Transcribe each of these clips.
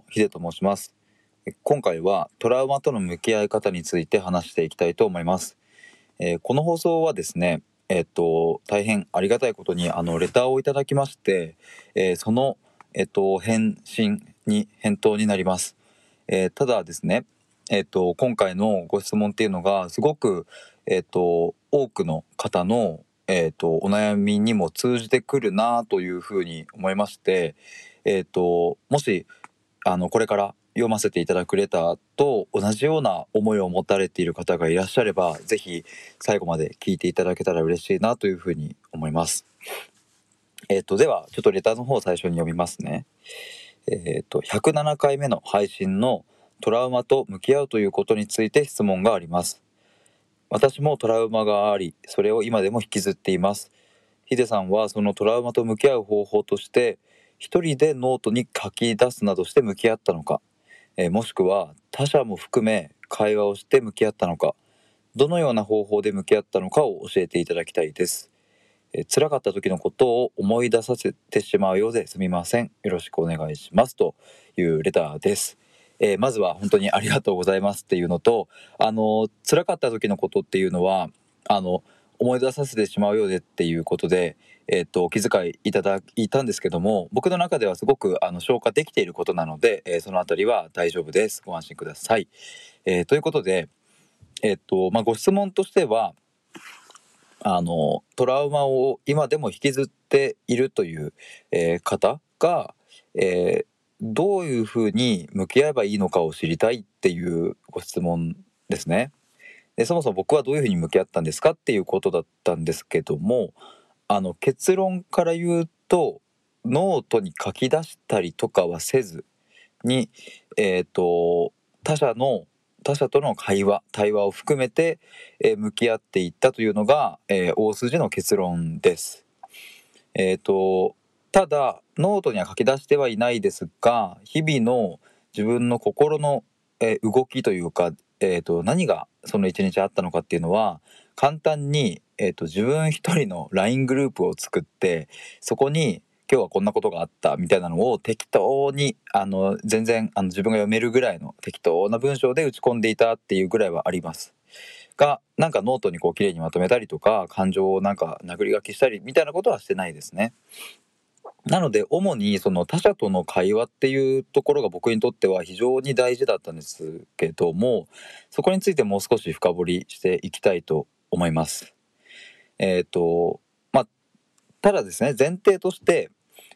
もヒデと申します。今回はトラウマとの向き合い方について話していきたいと思います、えー、この放送はですねえっ、と大変ありがたいことにあのレターをいただきまして、えー、そのえっ、と返信に返答になります、えただですねえっ、と今回のご質問っていうのがすごくえっ、と多くの方のえーと、お悩みにも通じてくるなというふうに思いまして、えーと、もしあのこれから読ませていただくレターと同じような思いを持たれている方がいらっしゃれば是非最後まで聞いていただけたら嬉しいなというふうに思います。えっ、ー、とではちょっとレターの方を最初に読みますね。えっ、ー、と107回目の配信のトラウマと向き合うということについて質問があります。私もトラウマがあり、それを今でも引きずっています。ヒデさんはそのトラウマと向き合う方法として、一人でノートに書き出すなどして向き合ったのか、えー、もしくは他者も含め会話をして向き合ったのか、どのような方法で向き合ったのかを教えていただきたいです。えー、辛かった時のことを思い出させてしまうようですみません。よろしくお願いします。というレターです。えー、まずは本当にありがとうございますっていうのと、あの、辛かった時のことっていうのは、あの、思い出させてしまうようでっていうことで、えっ、ー、と、お気遣いいただいたんですけども、僕の中ではすごくあの消化できていることなので、えー、そのあたりは大丈夫です。ご安心ください。えー、ということで、えっ、と、まあ、ご質問としては、あの、トラウマを今でも引きずっているという、え方が、えどういうふうに向き合えばいいのかを知りたいっていうご質問ですね。でそもそも僕はどういうふうに向き合ったんですかっていうことだったんですけどもあの結論から言うとノートに書き出したりとかはせずに、えーと、他者の他者との会話対話を含めて、えー、向き合っていったというのが、えー、大筋の結論です。えっ、ー、とただノートには書き出してはいないですが日々の自分の心の、えー、動きというか、えーと、何がその一日あったのかっていうのは簡単に、えーと、自分一人の LINE グループを作ってそこに今日はこんなことがあったみたいなのを適当にあの全然あの自分が読めるぐらいの適当な文章で打ち込んでいたっていうぐらいはあります。がなんかノートにこう綺麗にまとめたりとか感情をなんか殴り書きしたりみたいなことはしてないですね。なので主にその他者との会話っていうところが僕にとっては非常に大事だったんですけどもそこについてもう少し深掘りしていきたいと思います。えっ、ー、とまあただですね前提として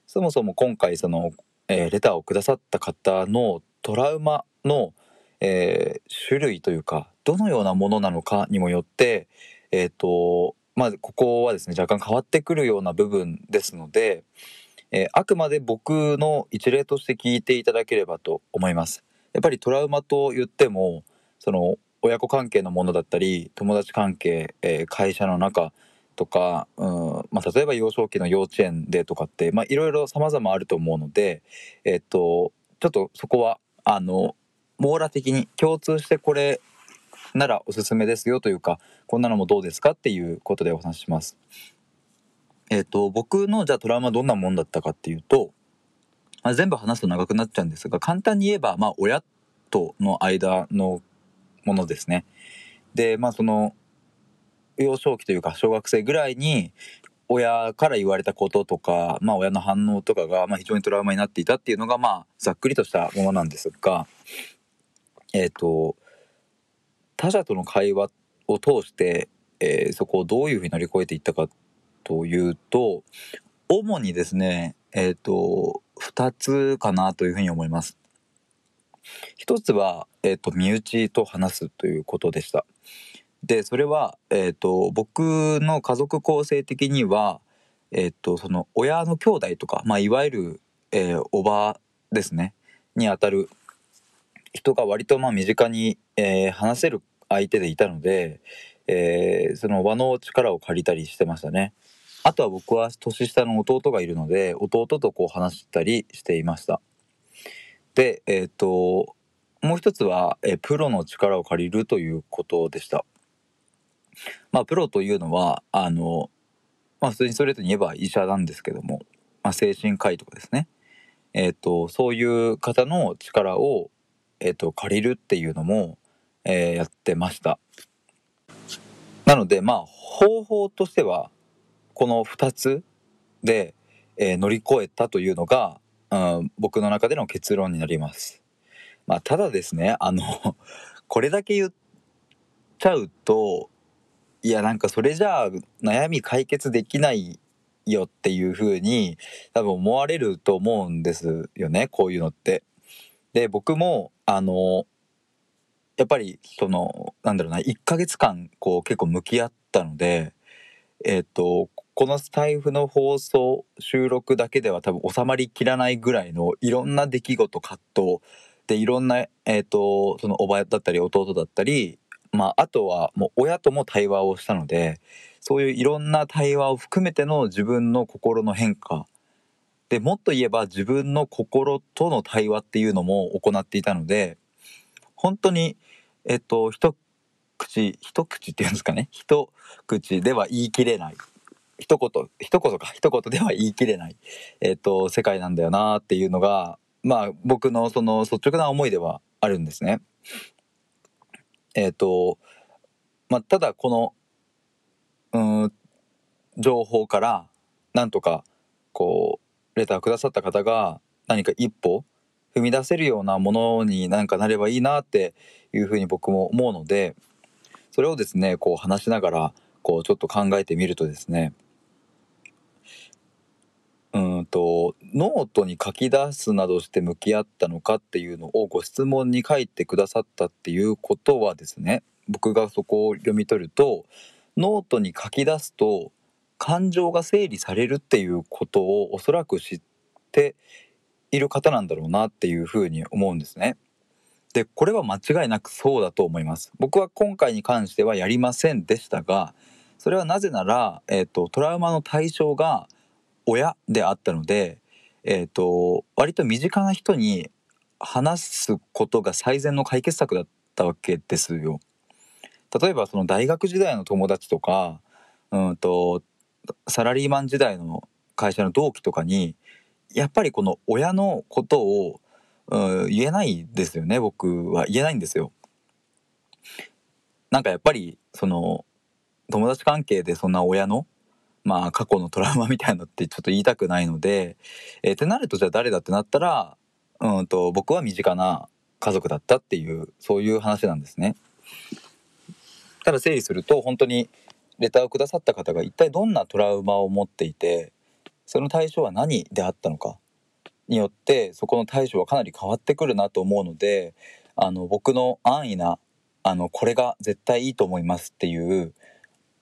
そもそも今回その、えー、レターをくださった方のトラウマの、えー、種類というかどのようなものなのかにもよってえっ、とまあここはですね若干変わってくるような部分ですのでえー、あくまで僕の一例として聞いていただければと思います。やっぱりトラウマと言ってもその親子関係のものだったり友達関係、えー、会社の中とか、うんまあ、例えば幼少期の幼稚園でとかっていろいろ様々あると思うので、えー、っとちょっとそこはあの網羅的に共通してこれならおすすめですよというかこんなのもどうですかっていうことでお話しします。えっ、ー、と、僕のじゃあトラウマどんなもんだったかっていうと、まあ、全部話すと長くなっちゃうんですが、簡単に言えば、まあ、親との間のものですね。で、まあ、その、幼少期というか、小学生ぐらいに、親から言われたこととか、まあ、親の反応とかが、まあ、非常にトラウマになっていたっていうのが、まあ、ざっくりとしたものなんですが、えっ、ー、と、他者との会話を通して、えー、そこをどういうふうに乗り越えていったかというと、主にですね、えっ、ー、と、2つかなというふうに思います。一つは、えっ、ー、と、身内と話すということでした。で、それは、えっ、ー、と、僕の家族構成的には、えっ、と、その親の兄弟とか、まあ、いわゆる、えおばですね、にあたる人が割とまあ身近に、え話せる相手でいたので、えー、その場の力を借りたりしてましたね。あとは僕は年下の弟がいるので弟とこう話したりしていました。でえっ、ー、ともう一つは、えプロの力を借りるということでした。まあプロというのはあのまあ普通にストレートに言えば医者なんですけども、まあ、精神科医とかですね。えっ、と、そういう方の力を、えっ、と、借りるっていうのも、えーやってました。なので、まあ、方法としては、この2つで、えー乗り越えたというのが、うん、僕の中での結論になります。まあ、ただですね、あの、これだけ言っちゃうと、いや、なんかそれじゃあ悩み解決できないよっていう風に多分思われると思うんですよね、こういうのって。で、僕も、あの、やっぱり、その、なんだろうな、1ヶ月間、こう結構向き合ったので、えっ、と、このスタイフの放送、収録だけでは多分収まりきらないぐらいのいろんな出来事、葛藤、で、いろんな、えっ、と、そのおばだったり弟だったり、まあ、あとはもう親とも対話をしたので、そういういろんな対話を含めての自分の心の変化。で、もっと言えば自分の心との対話っていうのも行っていたので、本当に、えっと、一口、一口っていうんですかね。一口では言い切れない。一言、一言か、一言では言い切れない、えっと、世界なんだよなっていうのが、まあ、僕のその率直な思いではあるんですね。えっと、まあ、ただこの、うん、情報から、なんとか、こう、レターくださった方が、何か一歩踏み出せるようなものになんかなればいいなっていうふうに僕も思うので、それをですね、こう話しながら、こうちょっと考えてみるとですね、うんと、ノートに書き出すなどして向き合ったのかっていうのをご質問に書いてくださったっていうことはですね、僕がそこを読み取ると、ノートに書き出すと感情が整理されるっていうことをおそらく知っている方なんだろうなっていうふうに思うんですね。で、これは間違いなくそうだと思います。僕は今回に関してはやりませんでしたが、それはなぜなら、えっ、と、トラウマの対象が親であったので、えっ、と、割と身近な人に話すことが最善の解決策だったわけですよ。例えばその大学時代の友達とか、うんと、サラリーマン時代の会社の同期とかに、やっぱりこの親のことを、うん、言えないですよね、僕は。言えないんですよ。なんかやっぱり、その、友達関係でそんな親の、まあ過去のトラウマみたいなのってちょっと言いたくないので、えーってなるとじゃあ誰だってなったら、うんと、僕は身近な家族だったっていう、そういう話なんですね。ただ整理すると、本当にレターをくださった方が一体どんなトラウマを持っていて、その対象は何であったのかによって、そこの対処はかなり変わってくるなと思うので、あの、僕の安易な、あの、これが絶対いいと思いますっていう、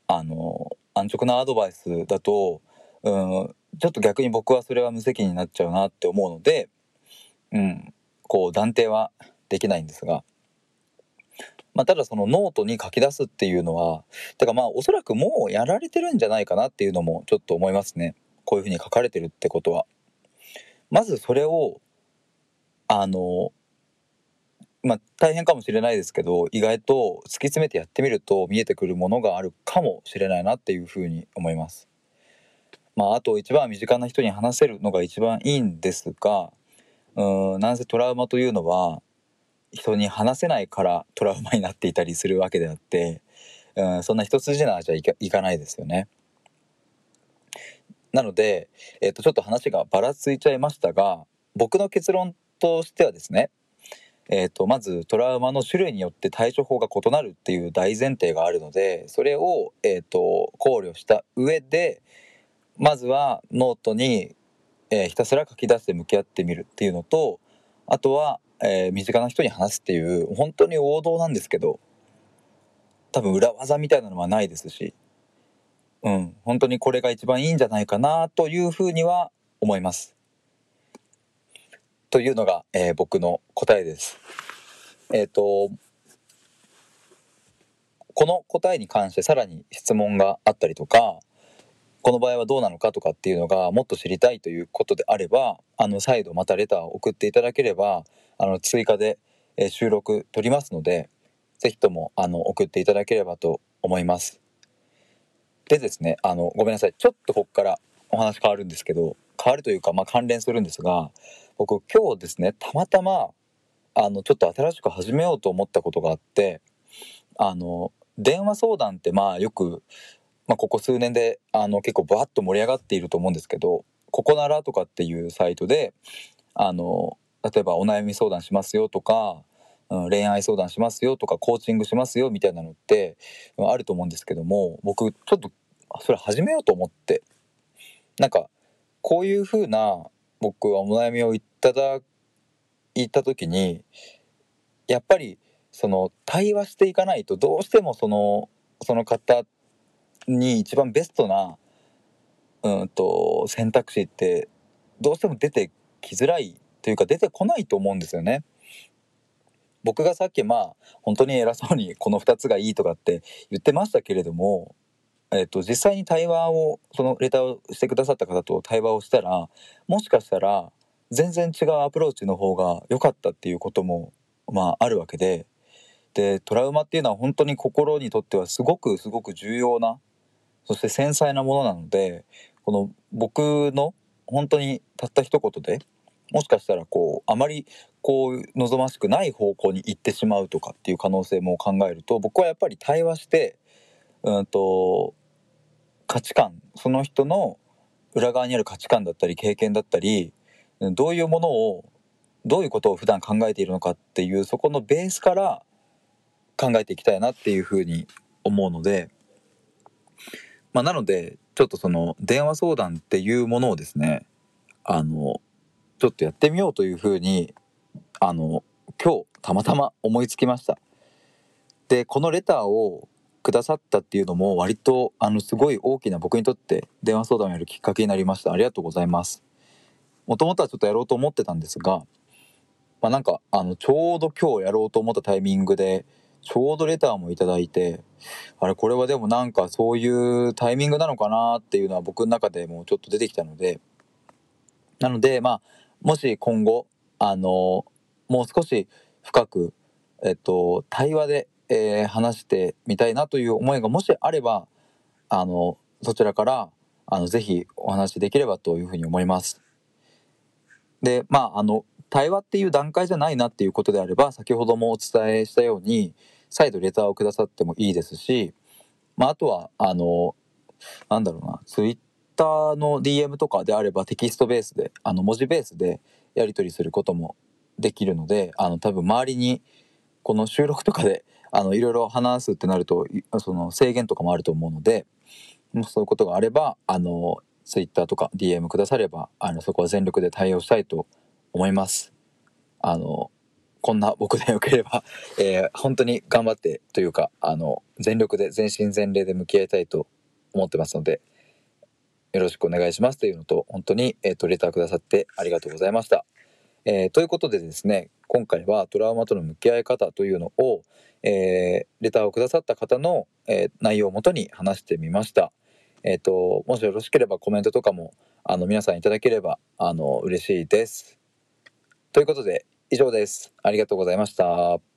あの、安直なアドバイスだと、うん、ちょっと逆に僕はそれは無責任になっちゃうなって思うので、うん、こう断定はできないんですが、まあ、ただそのノートに書き出すっていうのは、てからまあおそらくもうやられてるんじゃないかなっていうのもちょっと思いますね。こういうふうに書かれてるってことは。まずそれを、あの、まあ大変かもしれないですけど、意外と突き詰めてやってみると見えてくるものがあるかもしれないなっていうふうに思います。まああと一番身近な人に話せるのが一番いいんですが、うん、なんせトラウマというのは、人に話せないからトラウマになっていたりするわけであって、うん、そんな一筋縄じゃいかいかないですよね。なので、えっとちょっと話がばらついちゃいましたが僕の結論としてはですね、えっとまずトラウマの種類によって対処法が異なるっていう大前提があるのでそれを、えっと考慮した上でまずはノートに、えーひたすら書き出して向き合ってみるっていうのとあとは、えー身近な人に話すっていう本当に王道なんですけど多分裏技みたいなのはないですし、うん、本当にこれが一番いいんじゃないかなというふうには思います。というのが、えー僕の答えです。えっ、と、この答えに関してさらに質問があったりとか、この場合はどうなのかとかっていうのがもっと知りたいということであれば、あの、再度またレターを送っていただければ、あの、追加で、え収録取りますので、ぜひとも、あの、送っていただければと思います。でですね、あの、ごめんなさい。ちょっとここからお話変わるんですけど、変わるというか、まあ関連するんですが、僕今日ですねたまたまあのちょっと新しく始めようと思ったことがあってあの電話相談ってまあよく、まあ、ここ数年であの結構バッと盛り上がっていると思うんですけど「ここなら」とかっていうサイトであの例えばお悩み相談しますよとか、うん、恋愛相談しますよとかコーチングしますよみたいなのってあると思うんですけども僕ちょっとそれ始めようと思ってなんかこういうふうな僕はお悩みをいただいた時にやっぱりその対話していかないとどうしてもそのその方に一番ベストなうんと選択肢ってどうしても出てきづらいというか出てこないと思うんですよね。僕がさっきまあ本当に偉そうにこの2つがいいとかって言ってましたけれどもえっと、実際に対話をそのレターをしてくださった方と対話をしたらもしかしたら全然違うアプローチの方が良かったっていうこともまああるわけで。でトラウマっていうのは本当に心にとってはすごくすごく重要なそして繊細なものなのでこの僕の本当にたった一言でもしかしたらこうあまりこう望ましくない方向に行ってしまうとかっていう可能性も考えると僕はやっぱり対話してうんと価値観その人の裏側にある価値観だったり経験だったりどういうものをどういうことを普段考えているのかっていうそこのベースから考えていきたいなっていうふうに思うので、まあ、なのでちょっとその電話相談っていうものをですねあのちょっとやってみようというふうにあの今日たまたま思いつきました。でこのレターをくださったっていうのも割とあのすごい大きな僕にとって電話相談をやるきっかけになりました。ありがとうございます。もともとはちょっとやろうと思ってたんですがまあなんかあのちょうど今日やろうと思ったタイミングでちょうどレターもいただいてあれこれはでもなんかそういうタイミングなのかなっていうのは僕の中でもちょっと出てきたのでなのでまあもし今後あのもう少し深くえっと対話でえー、話してみたいなという思いがもしあればあのそちらからあのぜひお話しできればというふうに思います。でまああの対話っていう段階じゃないなっていうことであれば先ほどもお伝えしたように再度レターをくださってもいいですし、まあ、あとはあのなんだろうなツイッターの DM とかであればテキストベースであの文字ベースでやり取りすることもできるのであの多分周りにこの収録とかであのいろいろ話すってなるとその制限とかもあると思うのでもそういうことがあればあの Twitter とか DM くださればあのそこは全力で対応したいと思います。あのこんな僕でよければ、えー、本当に頑張ってというかあの全力で全身全霊で向き合いたいと思ってますのでよろしくお願いしますというのと本当に、えーとレターくださってありがとうございました。えー、ということでですね今回はトラウマとの向き合い方というのを、えー、レターをくださった方の、えー、内容をもとに話してみました。えっ、ともしよろしければコメントとかもあの皆さんいただければあの嬉しいです。ということで以上です。ありがとうございました。